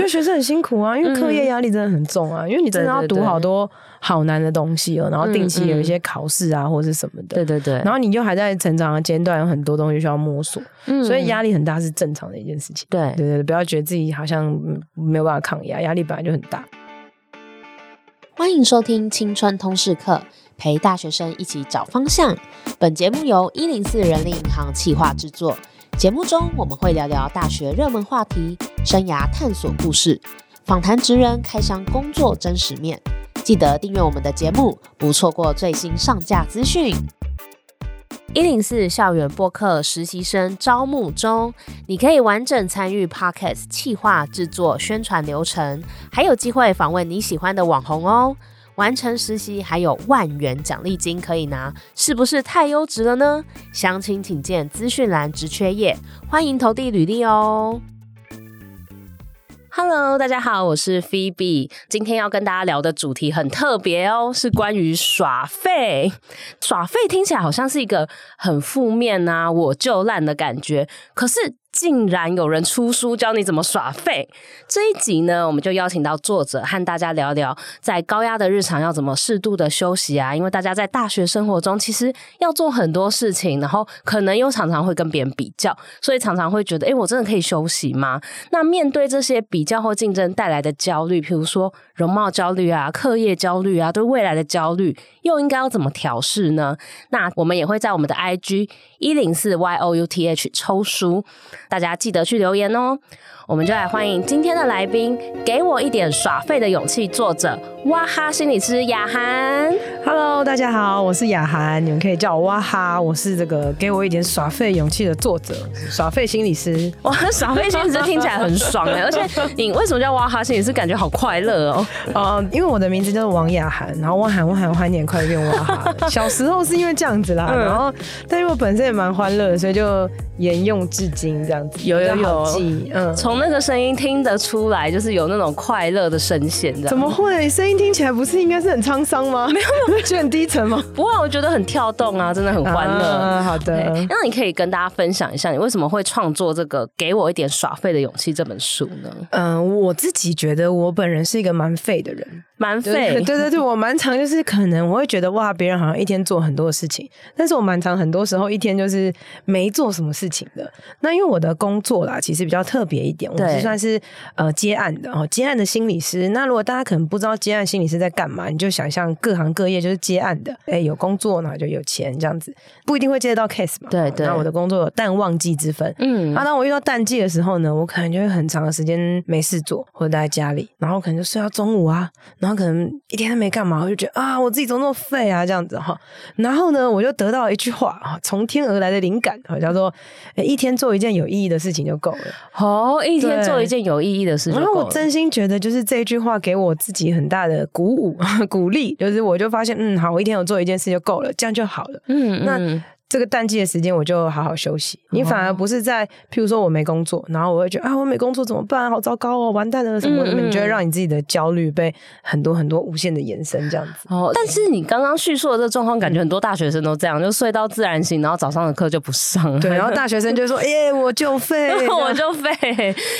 觉得学生很辛苦啊，因为课业压力真的很重啊，嗯、因为你真的要读好多好难的东西哦、喔，然后定期有一些考试啊，或者是什么的。对对对。然后你又还在成长的阶段，有很多东西需要摸索，嗯、所以压力很大是正常的一件事情。对对对，不要觉得自己好像没有办法抗压，压力本来就很大。欢迎收听青春通识课，陪大学生一起找方向。本节目由一零四人力银行企划制作。节目中我们会聊聊大学热门话题、生涯探索故事，访谈职人开箱工作真实面。记得订阅我们的节目，不错过最新上架资讯。一零四校园播客实习生招募中，你可以完整参与 Podcast 企划制作、宣传流程，还有机会访问你喜欢的网红哦。完成实习还有万元奖励金可以拿，是不是太优质了呢？详情请见资讯栏职缺页，欢迎投递履历哦。Hello，大家好，我是 Phoebe，今天要跟大家聊的主题很特别哦，是关于耍废。耍废听起来好像是一个很负面啊，我就烂的感觉，可是。竟然有人出书教你怎么耍废！这一集呢，我们就邀请到作者和大家聊聊，在高压的日常要怎么适度的休息啊。因为大家在大学生活中其实要做很多事情，然后可能又常常会跟别人比较，所以常常会觉得，诶，我真的可以休息吗？那面对这些比较或竞争带来的焦虑，譬如说容貌焦虑啊、课业焦虑啊、对未来的焦虑，又应该要怎么调试呢？那我们也会在我们的 IG 一零四 Y O U T H 抽书。大家记得去留言哦。我们就来欢迎今天的来宾，给我一点耍废的勇气。作者哇哈心理师雅涵，Hello，大家好，我是雅涵，你们可以叫我哇哈，我是这个给我一点耍废勇气的作者，耍废心理师。哇，耍废心理师听起来很爽哎，而且你为什么叫哇哈心理师？感觉好快乐哦。呃，因为我的名字叫做王雅涵，然后哇涵哇涵欢年快变哇哈。小时候是因为这样子啦，嗯、然后但因为我本身也蛮欢乐的，所以就沿用至今这样子。有有有，嗯，从。那个声音听得出来，就是有那种快乐的声线的，怎么会？声音听起来不是应该是很沧桑吗？没有，没有，觉得很低沉吗？不会，我觉得很跳动啊，真的很欢乐。啊、好的，那你可以跟大家分享一下，你为什么会创作这个《给我一点耍废的勇气》这本书呢？嗯、呃，我自己觉得我本人是一个蛮废的人。蛮废，对 对对，我蛮常就是可能我会觉得哇，别人好像一天做很多事情，但是我蛮常很多时候一天就是没做什么事情的。那因为我的工作啦，其实比较特别一点，我是算是呃接案的哦，接案的心理师。那如果大家可能不知道接案心理师在干嘛，你就想象各行各业就是接案的，哎，有工作呢就有钱这样子，不一定会接得到 case 嘛。对对。那我的工作有淡旺季之分，嗯。那当我遇到淡季的时候呢，我可能就会很长的时间没事做，或者待在家里，然后可能就睡到中午啊，然后。可能一天都没干嘛，我就觉得啊，我自己怎么那么废啊，这样子哈。然后呢，我就得到一句话啊，从天而来的灵感，叫做一天做一件有意义的事情就够了。哦，一天做一件有意义的事情。然后我真心觉得，就是这句话给我自己很大的鼓舞、鼓励。就是我就发现，嗯，好，我一天有做一件事就够了，这样就好了。嗯，那。这个淡季的时间，我就好好休息。你反而不是在，譬如说我没工作，然后我会觉得啊，我没工作怎么办？好糟糕哦，完蛋了什么的？嗯嗯，你就会让你自己的焦虑被很多很多无限的延伸，这样子。哦，但是你刚刚叙述的这个状况，感觉很多大学生都这样，就睡到自然醒，然后早上的课就不上。对，然后大学生就说：“ 耶，我就废，我就废。”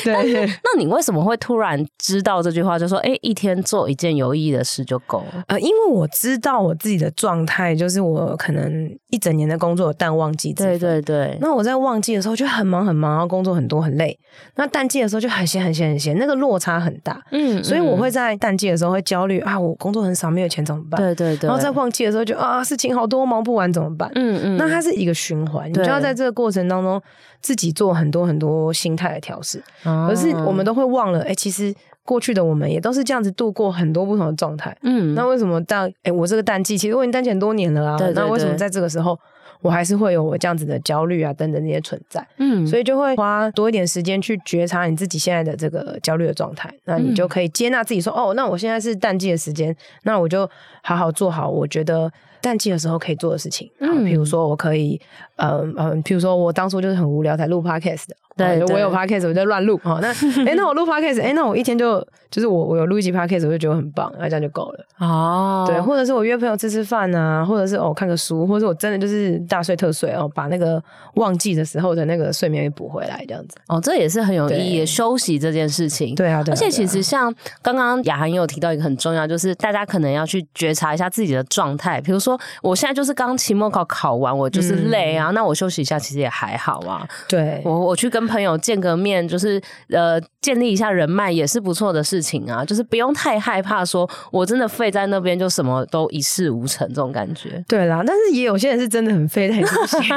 对。那你为什么会突然知道这句话？就说：“哎，一天做一件有意义的事就够了。”呃，因为我知道我自己的状态，就是我可能一整年的工作有淡旺季。对对对，那我在旺季的时候就很忙很忙，然后工作很多很累。那淡季的时候就很闲很闲很闲，那个落差很大。嗯，所以我会在淡季的时候会焦虑啊，我工作很少，没有钱怎么办？对对对。然后在旺季的时候就啊，事情好多，忙不完怎么办？嗯嗯。那它是一个循环，你就要在这个过程当中自己做很多很多心态的调试。可是我们都会忘了，哎，其实过去的我们也都是这样子度过很多不同的状态。嗯。那为什么到哎我这个淡季，其实我已经淡季很多年了啊？那为什么在这个时候？我还是会有我这样子的焦虑啊，等等那些存在，嗯，所以就会花多一点时间去觉察你自己现在的这个焦虑的状态，那你就可以接纳自己说，哦，那我现在是淡季的时间，那我就好好做好我觉得淡季的时候可以做的事情。嗯，比如说我可以，嗯嗯，比如说我当初就是很无聊才录 podcast 的。对，我有 podcast，我就乱录。好，那哎，那我录 podcast，哎，那我一天就就是我我有录一集 podcast，我就觉得很棒，那这样就够了。哦，对，或者是我约朋友吃吃饭啊，或者是哦看个书，或者是我真的就是大睡特睡哦，把那个旺季的时候的那个睡眠给补回来，这样子。哦，这也是很有意义，休息这件事情。对啊，对。而且其实像刚刚雅涵也有提到一个很重要，就是大家可能要去觉察一下自己的状态。比如说，我现在就是刚期末考考完，我就是累啊，那我休息一下其实也还好啊。对，我我去跟朋友见个面。就是呃，建立一下人脉也是不错的事情啊。就是不用太害怕，说我真的废在那边就什么都一事无成这种感觉。对啦，但是也有些人是真的很废，很不行。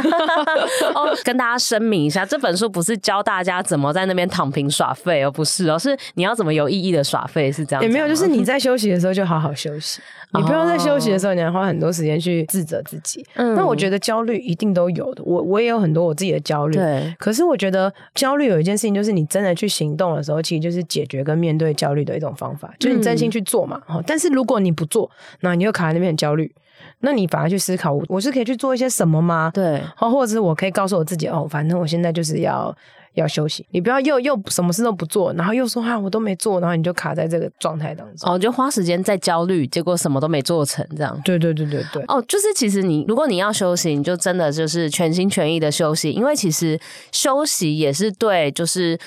哦，跟大家声明一下，这本书不是教大家怎么在那边躺平耍废，而不是哦，是你要怎么有意义的耍废，是这样。也没有，就是你在休息的时候就好好休息。你不用在休息的时候，你要花很多时间去自责自己。嗯，那我觉得焦虑一定都有的，我我也有很多我自己的焦虑。对，可是我觉得焦虑有一件事情，就是你真的去行动的时候，其实就是解决跟面对焦虑的一种方法，就是你真心去做嘛。嗯，但是如果你不做，那你又卡在那边很焦虑，那你反而去思考，我是可以去做一些什么吗？对，或者是我可以告诉我自己，哦，反正我现在就是要。要休息，你不要又又什么事都不做，然后又说哈、啊、我都没做，然后你就卡在这个状态当中。哦，就花时间在焦虑，结果什么都没做成，这样。对对对对对。哦，就是其实你如果你要休息，你就真的就是全心全意的休息，因为其实休息也是对，就是。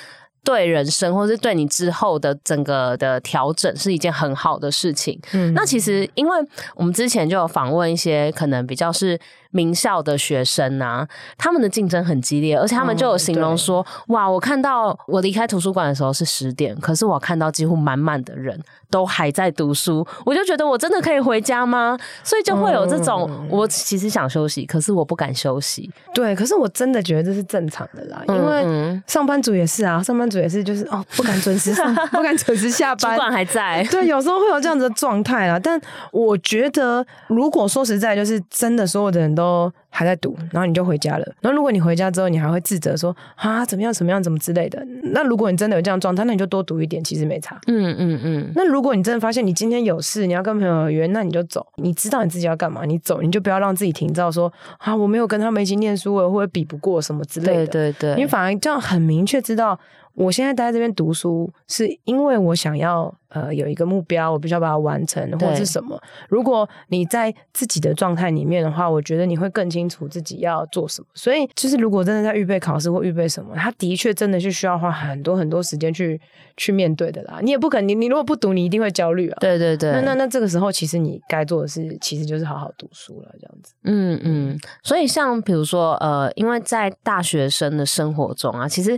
对人生，或是对你之后的整个的调整，是一件很好的事情。嗯，那其实，因为我们之前就有访问一些可能比较是名校的学生啊，他们的竞争很激烈，而且他们就有形容说：“嗯、哇，我看到我离开图书馆的时候是十点，可是我看到几乎满满的人都还在读书，我就觉得我真的可以回家吗？所以就会有这种，嗯、我其实想休息，可是我不敢休息。对，可是我真的觉得这是正常的啦，因为上班族也是啊，上班族。也是，就是哦，不敢准时上，不敢准时下班。主管还在，对，有时候会有这样子的状态啦。但我觉得，如果说实在，就是真的，所有的人都还在读，然后你就回家了。然后如果你回家之后，你还会自责说啊，怎么样，怎么样，怎么之类的。那如果你真的有这样状态，那你就多读一点，其实没差。嗯嗯嗯。那如果你真的发现你今天有事，你要跟朋友约，那你就走。你知道你自己要干嘛，你走，你就不要让自己停照说啊，我没有跟他们一起念书，我会比不过什么之类的。对对对。你反而这样很明确知道。我现在待在这边读书，是因为我想要。呃，有一个目标，我必须要把它完成，或者是什么？如果你在自己的状态里面的话，我觉得你会更清楚自己要做什么。所以，就是如果真的在预备考试或预备什么，他的确真的是需要花很多很多时间去去面对的啦。你也不可能，你你如果不读，你一定会焦虑啊。对对对。那那那这个时候，其实你该做的事，其实就是好好读书了，这样子。嗯嗯。所以，像比如说，呃，因为在大学生的生活中啊，其实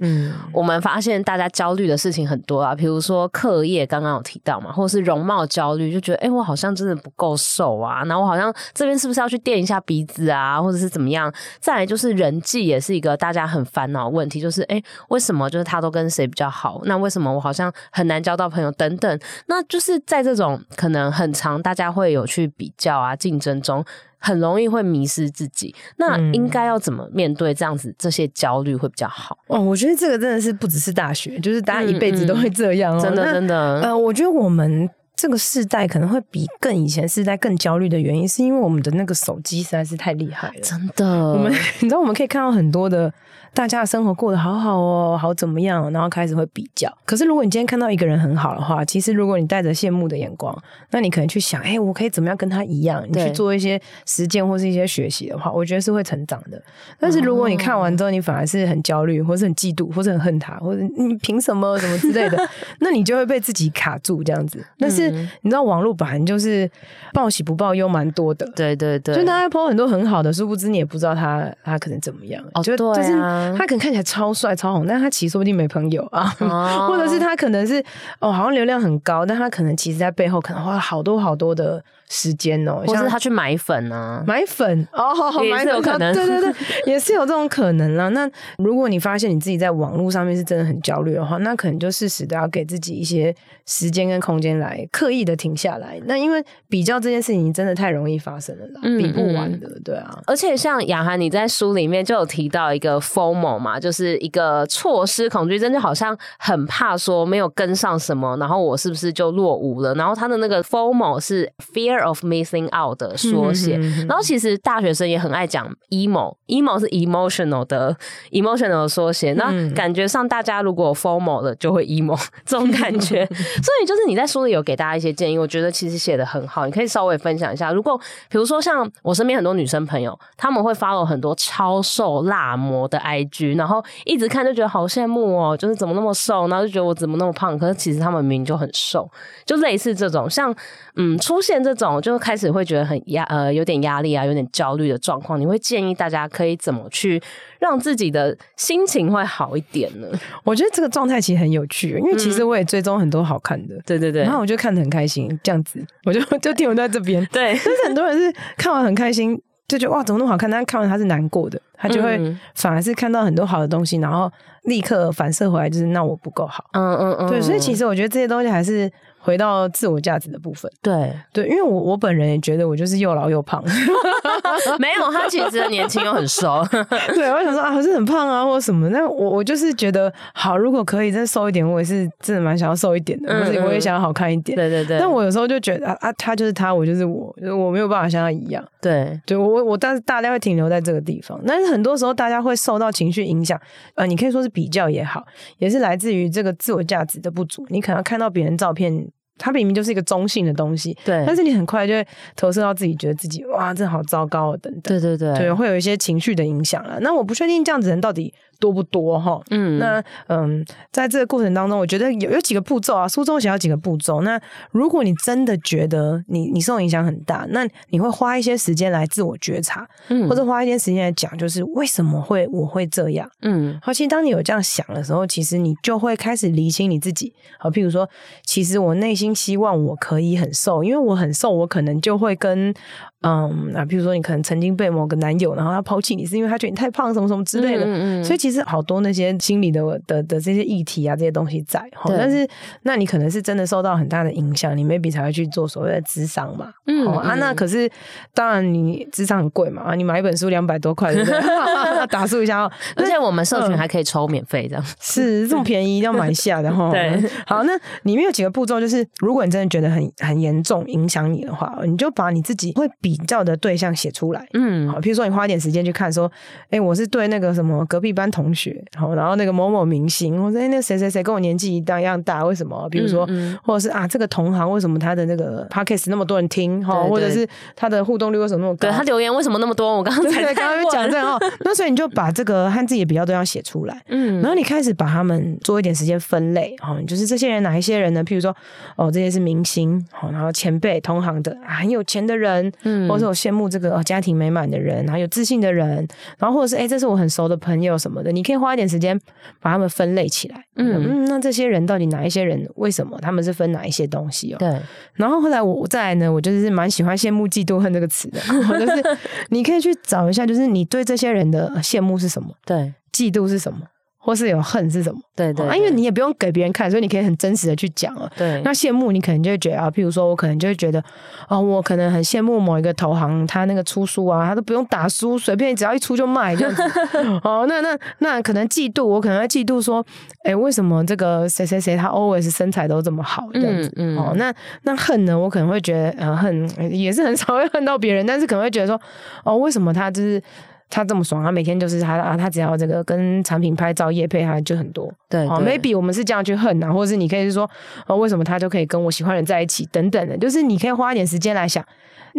我们发现大家焦虑的事情很多啊，比如说课业，刚刚提到嘛，或者是容貌焦虑，就觉得哎、我好像真的不够瘦啊，然后我好像这边是不是要去垫一下鼻子啊，或者是怎么样？再来就是人际也是一个大家很烦恼问题，就是哎、为什么就是他都跟谁比较好？那为什么我好像很难交到朋友？等等，那就是在这种可能很长大家会有去比较啊竞争中。很容易会迷失自己，那应该要怎么面对这样子这些焦虑会比较好？哦，我觉得这个真的是不只是大学，就是大家一辈子都会这样哦。真的真的，呃，我觉得我们这个世代可能会比更以前世代更焦虑的原因，是因为我们的那个手机实在是太厉害了。真的，我们 你知道我们可以看到很多的。大家的生活过得好好哦，好怎么样？然后开始会比较。可是如果你今天看到一个人很好的话，其实如果你带着羡慕的眼光，那你可能去想，哎，我可以怎么样跟他一样？你去做一些实践或是一些学习的话，我觉得是会成长的。但是如果你看完之后，你反而是很焦虑，或是很嫉妒，或是很恨他，或者你凭什么什么之类的，那你就会被自己卡住这样子。但是你知道网络本来就是报喜不报忧，蛮多的。对对对，就大家 po 很多很好的，殊不知你也不知道他他可能怎么样。哦，对啊。就是他可能看起来超帅超红，但他其实说不定没朋友啊，哦、或者是他可能是哦，好像流量很高，但他可能其实在背后可能花了好多好多的时间哦，或是他去买粉啊？买粉哦，买粉有可能，对对对，也是有这种可能啦。那如果你发现你自己在网络上面是真的很焦虑的话，那可能就适时的要给自己一些时间跟空间来刻意的停下来。那因为比较这件事情真的太容易发生了啦，嗯、比不完的，对啊。而且像雅涵，你在书里面就有提到一个 FOMO 嘛，就是一个错失恐惧症，就好像很怕说没有跟上什么，然后我是不是就落伍了？然后他的那个 FOMO 是 Fear Fear of Missing Out 的缩写。然后其实大学生也很爱讲 emo，emo 是 emotional 的 emotional 的缩写。那感觉上大家如果 formal 的就会 emo 这种感觉。所以就是你在书里有给大家一些建议，我觉得其实写的很好，你可以稍微分享一下。如果比如说像我身边很多女生朋友，她们会 follow 很多超瘦辣模的 IG，然后一直看就觉得好羡慕哦，就是怎么那么瘦，然后就觉得我怎么那么胖，可是其实她们明明就很瘦，就类似这种像。嗯，出现这种就开始会觉得很压呃有点压力啊，有点焦虑的状况，你会建议大家可以怎么去让自己的心情会好一点呢？我觉得这个状态其实很有趣，因为其实我也追踪很多好看的，嗯、对对对，然后我就看得很开心，这样子我就就停留在这边。对，但是很多人是看完很开心，就觉得哇怎么那么好看，但是看完他是难过的，他就会反而是看到很多好的东西，然后立刻反射回来，就是那我不够好。嗯嗯嗯，对，所以其实我觉得这些东西还是。回到自我价值的部分，对。对，因为我我本人也觉得我就是又老又胖，没有他其实年轻又很瘦，对，我想说啊，我是很胖啊，或者什么，那我我就是觉得好，如果可以再瘦一点，我也是真的蛮想要瘦一点的，嗯嗯，我也想要好看一点，对对对，但我有时候就觉得啊啊，他就是他，我就是我，就是我没有办法像他一样，对。对，我我但是大家会停留在这个地方，但是很多时候大家会受到情绪影响，呃，你可以说是比较也好，也是来自于这个自我价值的不足，你可能看到别人照片。它明明就是一个中性的东西，对，但是你很快就会投射到自己，觉得自己哇，这好糟糕啊，等等，对对对，对，会有一些情绪的影响了。那我不确定这样子人到底多不多哈？嗯，那嗯，在这个过程当中，我觉得有有几个步骤啊，书中写了几个步骤。那如果你真的觉得你你受影响很大，那你会花一些时间来自我觉察，嗯，或者花一些时间来讲，就是为什么会我会这样？嗯，好，其实当你有这样想的时候，其实你就会开始厘清你自己。好，譬如说，其实我内心希望我可以很瘦，因为我很瘦，我可能就会跟。嗯，啊，比如说你可能曾经被某个男友，然后他抛弃你，是因为他觉得你太胖，什么什么之类的。嗯嗯。所以其实好多那些心理的的的这些议题啊，这些东西在。哦。但是，那你可能是真的受到很大的影响，你 maybe 才会去做所谓的智商嘛。嗯，嗯。啊，那可是当然你智商很贵嘛，啊，你买一本书两百多块，对不对？打书一下哦。而且我们社群还可以抽免费这样。是这么便宜，要买下的哈。对。好，那里面有几个步骤，就是如果你真的觉得很很严重影响你的话，你就把你自己会比。比较的对象写出来，嗯，好，譬如说你花一点时间去看，说，哎、欸，我是对那个什么隔壁班同学，好，然后那个某某明星，或者哎，那谁谁谁跟我年纪一样一样大，为什么？比如说，或者是啊，这个同行为什么他的那个 podcast 那么多人听，哈，或者是他的互动率为什么那么高？对，他留言为什么那么多？我刚刚才刚刚讲这哦，那所以你就把这个和自己的比较对象写出来，嗯，然后你开始把他们做一点时间分类，哈，就是这些人哪一些人呢？譬如说，哦，这些是明星，好，然后前辈同行的、啊、很有钱的人，嗯，或者是我羡慕这。这个家庭美满的人，然后有自信的人，然后或者是哎，这是我很熟的朋友什么的，你可以花一点时间把他们分类起来。嗯嗯，那这些人到底哪一些人？为什么他们是分哪一些东西哦？对。然后后来我再来呢，我就是蛮喜欢羡慕、嫉妒、恨这个词的，就是你可以去找一下，就是你对这些人的羡慕是什么？对，嫉妒是什么？或是有恨是什么？对对，对、啊，因为你也不用给别人看，所以你可以很真实的去讲了。对，那羡慕你可能就会觉得啊，譬如说我可能就会觉得，哦，我可能很羡慕某一个投行，他那个出书啊，他都不用打书，随便只要一出就卖这样子。哦，那那那可能嫉妒，我可能会嫉妒说，哎，为什么这个谁谁谁他 always 身材都这么好这样子？嗯嗯。哦，那那恨呢？我可能会觉得，呃，恨也是很 少会恨到别人，但是可能会觉得说，哦，为什么他就是。他这么爽，他每天就是他啊，他只要这个跟产品拍照业配，他就很多。对，对，哦，maybe 我们是这样去恨啊，或者是你可以是说，哦，为什么他就可以跟我喜欢的人在一起等等的，就是你可以花一点时间来想，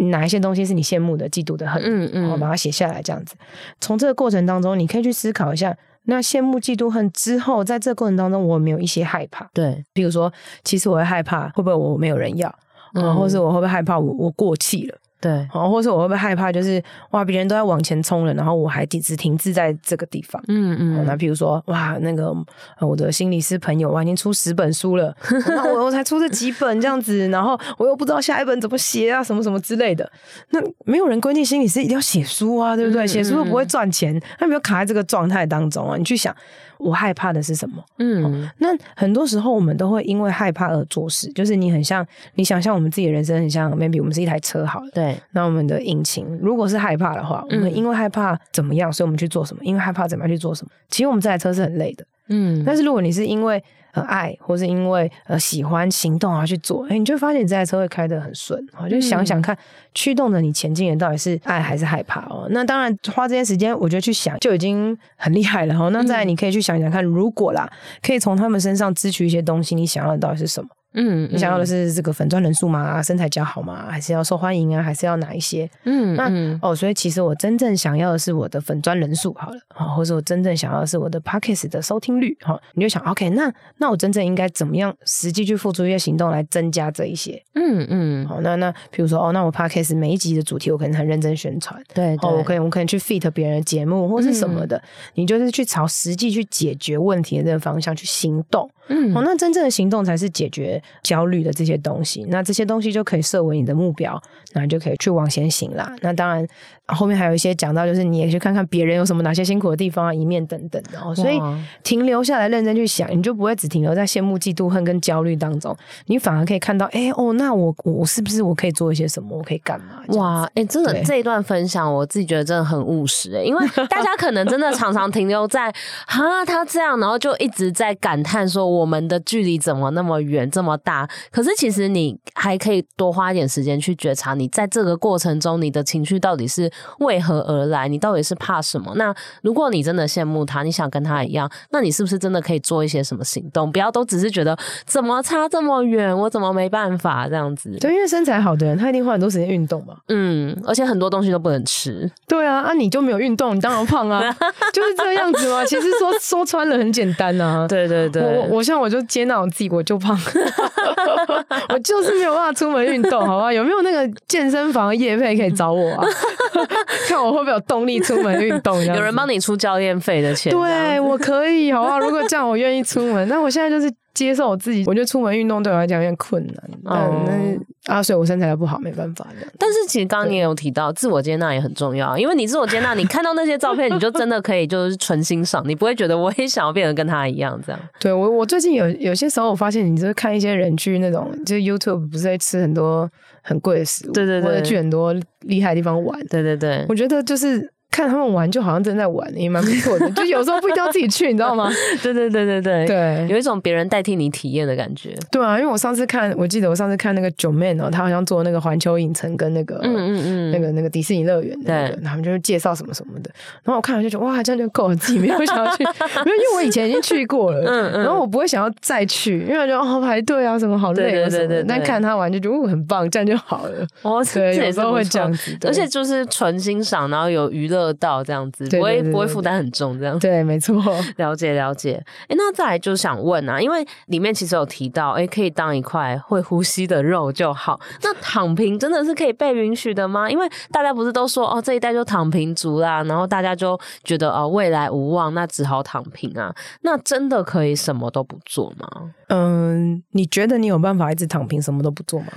哪一些东西是你羡慕的、嫉妒的、恨，嗯嗯，然后把它写下来，这样子。从这个过程当中，你可以去思考一下，那羡慕、嫉妒、恨之后，在这个过程当中，我有没有一些害怕？对，比如说，其实我会害怕，会不会我没有人要？嗯，或是我会不会害怕我我过气了？对，好，或者我会不会害怕？就是哇，别人都在往前冲了，然后我还只停滞在这个地方。嗯嗯。那比如说哇，那个我的心理师朋友，我已经出十本书了，那我我才出这几本这样子，然后我又不知道下一本怎么写啊，什么什么之类的。那没有人规定心理师一定要写书啊，对不对？写书又不会赚钱，那没有卡在这个状态当中啊。你去想。我害怕的是什么？嗯，那很多时候我们都会因为害怕而做事，就是你很像，你想象我们自己的人生很像，maybe 我们是一台车好了，对，那我们的引擎如果是害怕的话，我们因为害怕怎么样，所以我们去做什么？因为害怕怎么样去做什么？其实我们这台车是很累的。嗯，但是如果你是因为呃爱，或是因为呃喜欢行动而去做，哎，你就会发现你这台车会开得很顺。我，就想想看，驱动着你前进的到底是爱还是害怕哦。那当然花这些时间，我觉得去想就已经很厉害了哦。那再来你可以去想想看，如果啦，可以从他们身上支取一些东西，你想要的到底是什么？嗯，你想要的是这个粉钻人数吗？身材较好吗？还是要受欢迎啊？还是要哪一些？嗯，那哦，所以其实我真正想要的是我的粉钻人数好了，好，或者我真正想要的是我的 Podcast 的收听率，好，你就想，OK，那那我真正应该怎么样实际去付出一些行动来增加这一些？嗯嗯，好，那那比如说哦，那我 Podcast 每一集的主题我可能很认真宣传，对，哦，我可以我可能去 fit 别人的节目或是什么的，你就是去朝实际去解决问题的这个方向去行动。嗯，哦，那真正的行动才是解决焦虑的这些东西，那这些东西就可以设为你的目标，那你就可以去往前行啦。那当然，后面还有一些讲到，就是你也去看看别人有什么哪些辛苦的地方啊，一面等等的哦。所以停留下来认真去想，你就不会只停留在羡慕、嫉妒、恨跟焦虑当中，你反而可以看到，哎、欸、哦，那我我是不是我可以做一些什么？我可以干嘛？哇，哎、欸，真的这一段分享，我自己觉得真的很务实哎，因为大家可能真的常常停留在哈他这样，然后就一直在感叹说我们的距离怎么那么远这么大，可是其实你还可以多花一点时间去觉察，你在这个过程中你的情绪到底是为何而来？你到底是怕什么？那如果你真的羡慕他，你想跟他一样，那你是不是真的可以做一些什么行动？不要都只是觉得怎么差这么远，我怎么没办法这样子？对，因为身材好的人，他一定花很多时间运动嘛。嗯，而且很多东西都不能吃。对啊，啊你就没有运动，你当然胖啊，就是这样子嘛。其实说说穿了很简单啊。对对对，我我像我就接纳我自己，我就胖，我就是没有办法出门运动，好吧？有没有那个健身房的业配可以找我啊？看我会不会有动力出门运动？有人帮你出教练费的钱？对，我可以，好不好？如果这样，我愿意出门。那我现在就是。接受我自己，我觉得出门运动对我来讲有点困难。嗯，那啊，所以我身材又不好，没办法。但是其实刚刚你也有提到，自我接纳也很重要，因为你自我接纳，你看到那些照片，你就真的可以就是纯欣赏，你不会觉得我也想要变得跟他一样这样。对我，我最近有有些时候，我发现你就是看一些人去那种，就是 YouTube 不是在吃很多很贵的食物，对对对，或者去很多厉害的地方玩，对对对，我觉得就是。看他们玩，就好像正在玩，也蛮不错的。就有时候不一定要自己去，你知道吗？对对对对对对，有一种别人代替你体验的感觉。对啊，因为我上次看，我记得我上次看那个 Joeman 哦，他好像做那个环球影城跟那个嗯嗯嗯那个那个迪士尼乐园的那个，对他们就是介绍什么什么的。然后我看了就觉得哇，这样就够了，自己没有想要去，因为因为我以前已经去过了，嗯嗯，然后我不会想要再去，因为我觉得哦排队啊什么好累啊什么的。但看他玩就觉得哦很棒，这样就好了。哦，对，有时候会这样子，而且就是纯欣赏，然后有娱乐到这样子。不会不会负担很重，这样对，没错。了 解了解。哎，那再来就是想问啊，因为里面其实有提到，哎，可以当一块会呼吸的肉就好。那躺平真的是可以被允许的吗？因为大家不是都说哦，这一代就躺平族啦，然后大家就觉得哦，未来无望，那只好躺平啊。那真的可以什么都不做吗？嗯，你觉得你有办法一直躺平，什么都不做吗？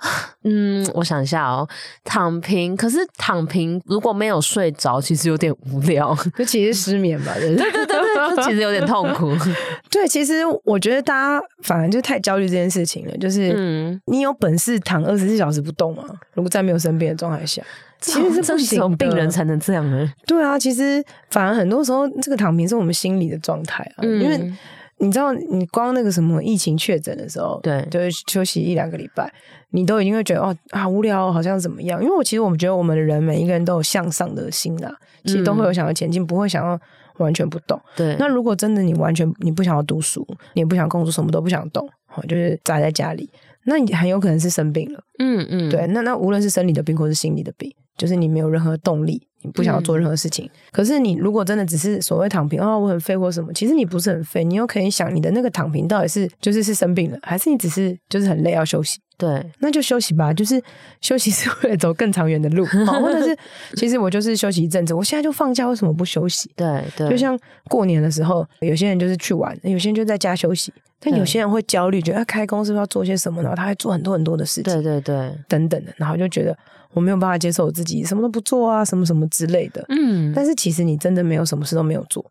嗯，我想一下哦，躺平。可是躺平如果没有睡着，其实有点无聊。就其实失眠吧，对对对对，就其实有点痛苦。对，其实我觉得大家反而就太焦虑这件事情了。就是，嗯，你有本事躺二十四小时不动吗？如果在没有生病的状态下，其实是不行的。病人才能这样呢？对啊，其实反而很多时候，这个躺平是我们心理的状态啊，嗯、因为。你知道，你光那个什么疫情确诊的时候，对，就是休息一两个礼拜，你都已经会觉得哦啊无聊，好像怎么样？因为我其实我们觉得我们的人每一个人都有向上的心啊，其实都会有想要前进，不会想要完全不动。对，那如果真的你完全你不想要读书，你也不想工作，什么都不想动，就是宅在家里，那你很有可能是生病了。嗯嗯，对，那那无论是生理的病或是心理的病，就是你没有任何动力。你不想要做任何事情，嗯、可是你如果真的只是所谓躺平啊、哦，我很废或什么，其实你不是很废，你又可以想你的那个躺平到底是就是是生病了，还是你只是就是很累要休息？对，那就休息吧，就是休息是为了走更长远的路，或者是其实我就是休息一阵子，我现在就放假，为什么不休息？对对，就像过年的时候，有些人就是去玩，有些人就在家休息，但有些人会焦虑，觉得开公司要做些什么，然后他还做很多很多的事情，对对对，等等的，然后就觉得。我没有办法接受我自己什么都不做啊，什么什么之类的。嗯，但是其实你真的没有什么事都没有做，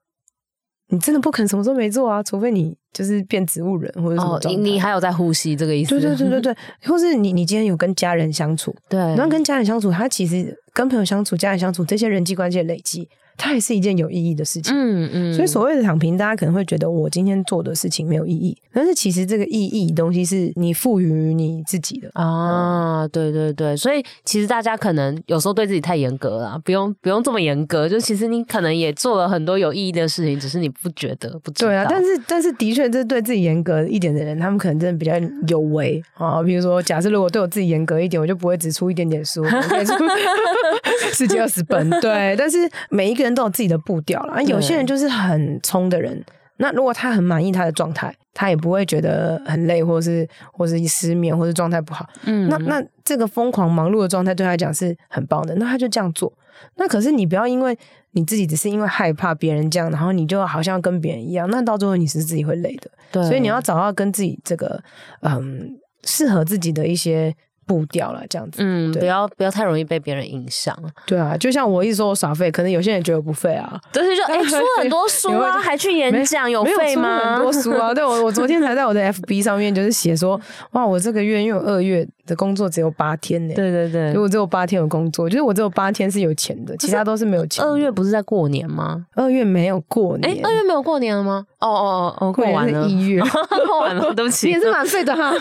你真的不可能什么都没做啊，除非你就是变植物人或者什么。哦，你你还有在呼吸这个意思？对对对对对，或是你你今天有跟家人相处，对，然后跟家人相处，他其实跟朋友相处、家人相处这些人际关系的累积，它也是一件有意义的事情。嗯嗯。所以所谓的躺平，大家可能会觉得我今天做的事情没有意义，但是其实这个意义东西是你赋予你自己的啊。对对对，所以其实大家可能有时候对自己太严格了，不用不用这么严格。就其实你可能也做了很多有意义的事情，只是你不觉得不知道。对啊，但是但是的确，这对自己严格一点的人，他们可能真的比较有为啊。比如说，假设如果对我自己严格一点，我就不会只出一点点书，十几二十本。对，但是每一个人都有自己的步调啦。有些人就是很冲的人，那如果他很满意他的状态，他也不会觉得很累，或是或是失眠，或是状态不好。嗯，那那这个疯狂忙碌的状态对他来讲是很棒的，那他就这样做。那可是你不要因为你自己只是因为害怕别人这样，然后你就好像跟别人一样，那到最后你是自己会累的。对，所以你要找到跟自己这个嗯适合自己的一些。步调了，这样子，嗯，不要不要太容易被别人影响。对啊，就像我一直说我耍废，可能有些人觉得我不废啊。但是就 哎，出很多书啊，还去演讲，有废吗？很多书啊，对我我昨天才在我的 FB 上面就是写说，哇，我这个月因为我二月的工作只有八天呢。对对对，如果只有八天有工作，就是我只有八天是有钱的，其他都是没有钱。二月不是在过年吗？二月没有过年，哎，二月没有过年了吗？哦哦哦，过完了，一月 过完了，对不起，你也是蛮废的哈。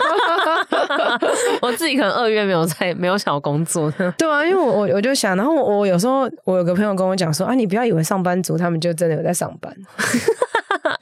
我自己可能二月没有在。没有想工作的，对啊，因为我我我就想，然后我有时候我有个朋友跟我讲说啊，你不要以为上班族他们就真的有在上班。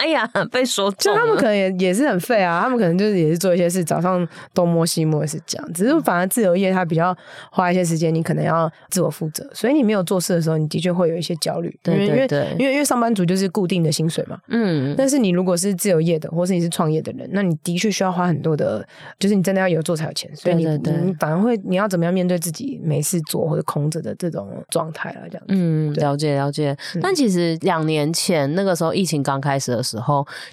哎呀，被说中，就他们可能也也是很废啊，他们可能就是也是做一些事，早上东摸西摸也是这样。只是反而自由业他比较花一些时间，你可能要自我负责，所以你没有做事的时候，你的确会有一些焦虑。对对对，因为因为因为上班族就是固定的薪水嘛，嗯。但是你如果是自由业的，或是你是创业的人，那你的确需要花很多的，就是你真的要有做才有钱，所以你对对对，你反而会你要怎么样面对自己没事做或者空着的这种状态了，这样子。嗯，了解了解。但其实两年前那个时候疫情刚开始的时候，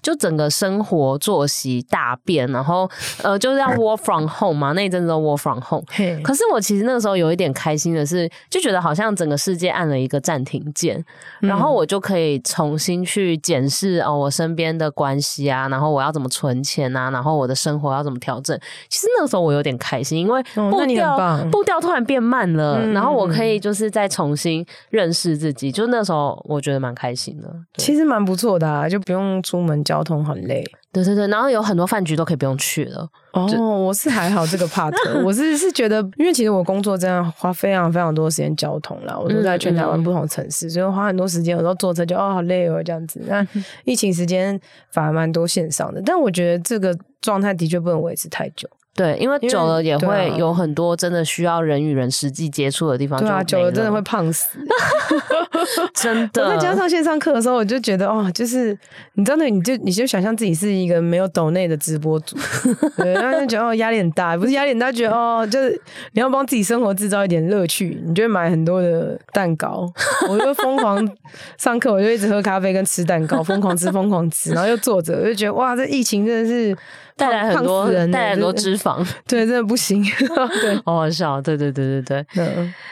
就整个生活作息大变，然后呃，就是要 work from home 嘛，那一阵子都 work from home。可是我其实那个时候有一点开心的是，就觉得好像整个世界按了一个暂停键，然后我就可以重新去检视哦，我身边的关系啊，然后我要怎么存钱啊，然后我的生活要怎么调整。其实那个时候我有点开心，因为步调步调突然变慢了，然后我可以就是再重新认识自己，就那时候我觉得蛮开心的。其实蛮不错的啊，就不用出门交通很累。对对对，然后有很多饭局都可以不用去了。哦，我是还好这个 part，我是是觉得，因为其实我工作真的花非常非常多时间交通啦，我都在全台湾不同城市，嗯嗯，所以花很多时间，有时候坐车就哦好累哦这样子。那疫情时间反而蛮多线上的，但我觉得这个状态的确不能维持太久。对，因为久了也会有很多真的需要人与人实际接触的地方。对啊，久了真的会胖死，真的。我在加上线上课的时候，我就觉得哦，就是你真的，你就你就想象自己是一个没有抖内的直播主，对，然后就觉得哦压力很大，不是压力很大，觉得哦就是你要帮自己生活制造一点乐趣，你就会买很多的蛋糕，我就疯狂上课，我就一直喝咖啡跟吃蛋糕，疯狂吃疯狂吃，然后又坐着，我就觉得哇，这疫情真的是。带来很多，带来很多脂肪，对，真的不行，对，好好笑，对对对对对。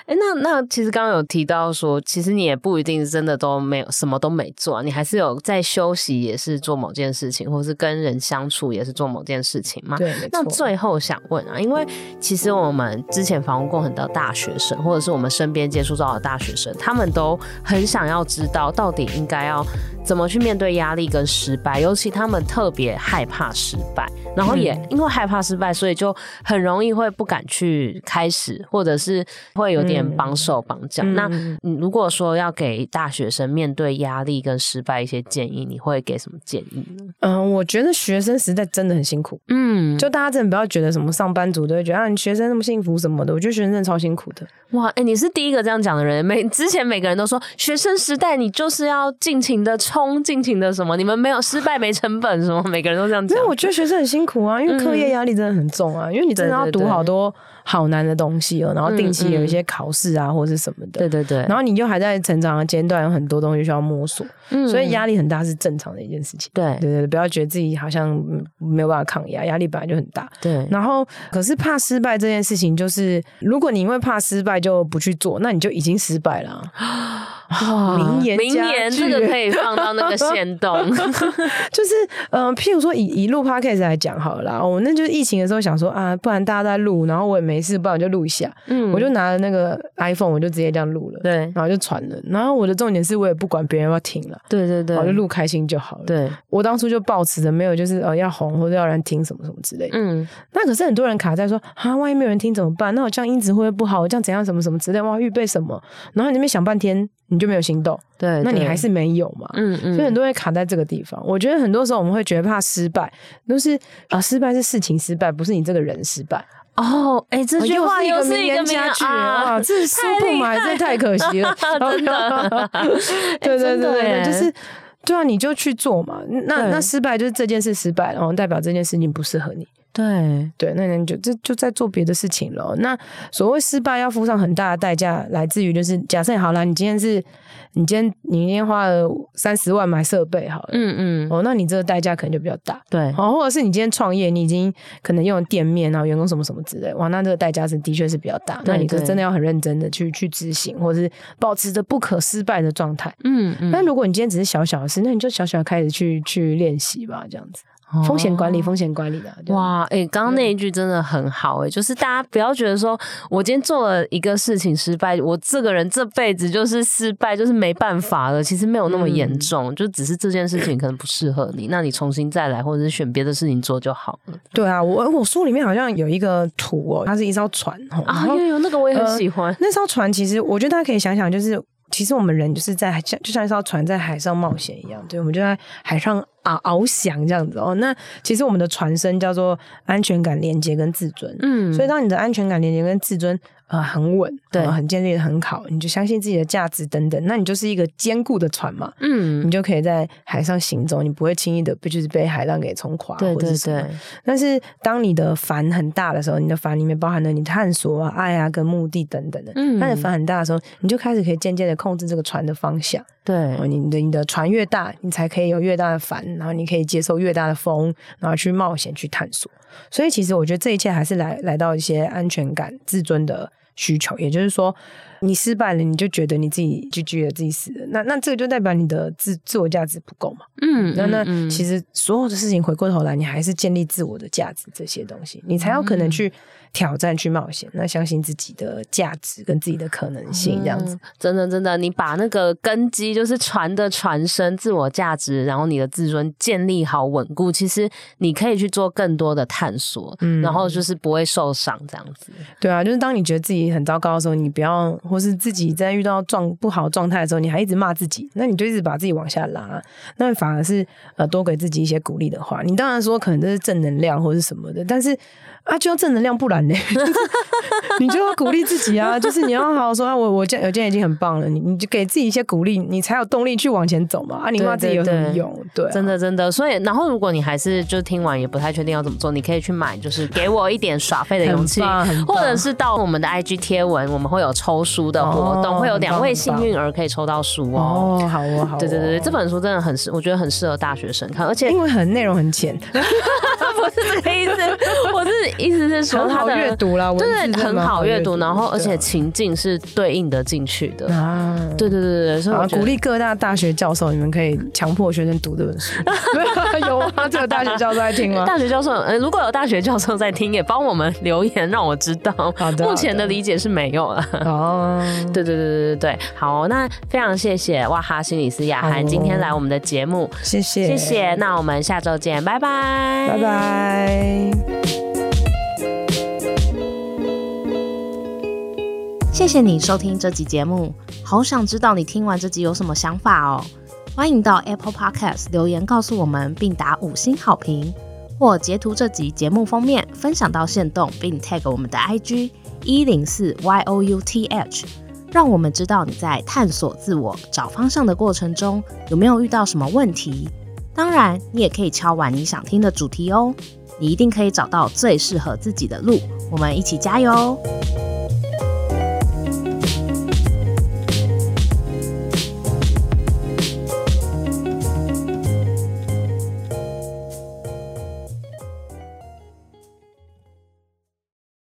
哎、欸，那那其实刚刚有提到说，其实你也不一定真的都没有什么都没做，你还是有在休息，也是做某件事情，或是跟人相处，也是做某件事情嘛。对，那最后想问啊，因为其实我们之前访问过很多大学生，或者是我们身边接触到的大学生，他们都很想要知道，到底应该要怎么去面对压力跟失败，尤其他们特别害怕失败。然后也因为害怕失败，所以就很容易会不敢去开始，或者是会有点绑手绑脚。嗯、那你如果说要给大学生面对压力跟失败一些建议，你会给什么建议呢？嗯，我觉得学生时代真的很辛苦。嗯，就大家真的不要觉得什么上班族都会觉得啊，你学生那么幸福什么的。我觉得学生真的超辛苦的。哇，哎，你是第一个这样讲的人。每之前每个人都说学生时代你就是要尽情的冲，尽情的什么，你们没有失败没成本什么，每个人都这样讲。因为我觉得学生很辛苦啊，因为课业压力真的很重啊，嗯、因为你真的要读好多好难的东西哦，然后定期有一些考试啊，或者是什么的。对对对。然后你就还在成长的阶段，有很多东西需要摸索，嗯、所以压力很大是正常的一件事情。对对对，不要觉得自己好像没有办法抗压，压力本来就很大。对。然后，可是怕失败这件事情，就是如果你因为怕失败就不去做，那你就已经失败了。哇，名言名言，这个可以放到那个线动，就是嗯、呃，譬如说以以录 podcast 来讲好了啦，我那就是疫情的时候想说啊，不然大家在录，然后我也没事，不然我就录一下，嗯，我就拿了那个 iPhone，我就直接这样录了，对，然后就传了，然后我的重点是我也不管别人要听了，对对对，我就录开心就好了，对，我当初就抱持着没有就是呃要红或者要人听什么什么之类的，嗯，那可是很多人卡在说啊，万一没有人听怎么办？那我这样音质会不会不好？我这样怎样什么什么之类，哇，预备什么？然后你那边想半天。你就没有行动，对，那你还是没有嘛？嗯嗯，所以很多人卡在这个地方。我觉得很多时候我们会觉得怕失败，都是啊，失败是事情失败，不是你这个人失败。哦，哎，这句话又是一个名言佳句啊！这是书不买，这太可惜了，真的。对对对对，就是对啊，你就去做嘛。那那失败就是这件事失败，然后代表这件事情不适合你。对对，那你就就就在做别的事情了。那所谓失败要付上很大的代价，来自于就是假设好了，你今天是，你今天你今天花了三十万买设备好了，嗯嗯，哦，那你这个代价可能就比较大，对，哦，或者是你今天创业，你已经可能用店面然后员工什么什么之类，哇，那这个代价是的确是比较大，那你就真的要很认真的去去执行，或者是保持着不可失败的状态，嗯嗯。但如果你今天只是小小的事，那你就小小的开始去去练习吧，这样子。风险管理，风险管理的哇！哎、欸，刚刚那一句真的很好哎、欸，就是大家不要觉得说我今天做了一个事情失败，我这个人这辈子就是失败，就是没办法了。其实没有那么严重，嗯、就只是这件事情可能不适合你，那你重新再来，或者是选别的事情做就好了。对啊，我我书里面好像有一个图哦，它是一艘船哦，啊，有有那个我也很喜欢。呃、那艘船其实我觉得大家可以想想，就是。其实我们人就是在像就像一艘船在海上冒险一样，对，我们就在海上啊翱翔这样子哦。那其实我们的船身叫做安全感、连接跟自尊。嗯，所以当你的安全感、连接跟自尊。呃，很稳，对，很建立的很好，你就相信自己的价值等等，那你就是一个坚固的船嘛，嗯，你就可以在海上行走，你不会轻易的被就是被海浪给冲垮，对对对。但是当你的帆很大的时候，你的帆里面包含了你探索啊、爱啊跟目的等等的，嗯，那你帆很大的时候，你就开始可以渐渐的控制这个船的方向，对，你的你的船越大，你才可以有越大的帆，然后你可以接受越大的风，然后去冒险去探索。所以其实我觉得这一切还是来来到一些安全感、自尊的。需求，也就是说，你失败了，你就觉得你自己就觉得自己死了，那那这个就代表你的自自我价值不够嘛？嗯，那那其实所有的事情回过头来，你还是建立自我的价值这些东西，你才有可能去。挑战去冒险，那相信自己的价值跟自己的可能性，这样子，嗯、真的真的，你把那个根基就是船的船身、自我价值，然后你的自尊建立好稳固，其实你可以去做更多的探索，嗯，然后就是不会受伤这样子。对啊，就是当你觉得自己很糟糕的时候，你不要，或是自己在遇到状不好状态的时候，你还一直骂自己，那你就一直把自己往下拉，那反而是呃多给自己一些鼓励的话。你当然说可能这是正能量或是什么的，但是。啊，就要正能量，不然呢？你就要鼓励自己啊！就是你要好好说啊，我我这样，我今天已经很棒了，你你就给自己一些鼓励，你才有动力去往前走嘛！啊，你骂自己有什么用？对，真的真的。所以，然后如果你还是就听完也不太确定要怎么做，你可以去买，就是给我一点耍废的勇气，或者是到我们的 IG 贴文，我们会有抽书的活动，哦、会有两位幸运儿可以抽到书哦。哦，好哦，好哦。对对对，这本书真的很适，我觉得很适合大学生看，而且因为很内容很浅。不是这个意思，我是意思是说，很好阅读啦，对，很好阅读，然后而且情境是对应的进去的啊，对对对对，所以鼓励各大大学教授，你们可以强迫学生读这本书。有啊？这个大学教授在听吗？大学教授，呃，如果有大学教授在听，也帮我们留言，让我知道。好的，目前的理解是没有了。哦，对对对对对对，好，那非常谢谢哇哈心理师雅涵今天来我们的节目，谢谢谢谢，那我们下周见，拜拜，拜拜。拜，谢谢你收听这集节目，好想知道你听完这集有什么想法哦。欢迎到 Apple Podcast 留言告诉我们，并打五星好评，或截图这集节目封面分享到线动，并 tag 我们的 IG 一零四 youth，让我们知道你在探索自我、找方向的过程中有没有遇到什么问题。当然，你也可以敲完你想听的主题哦，你一定可以找到最适合自己的路。我们一起加油！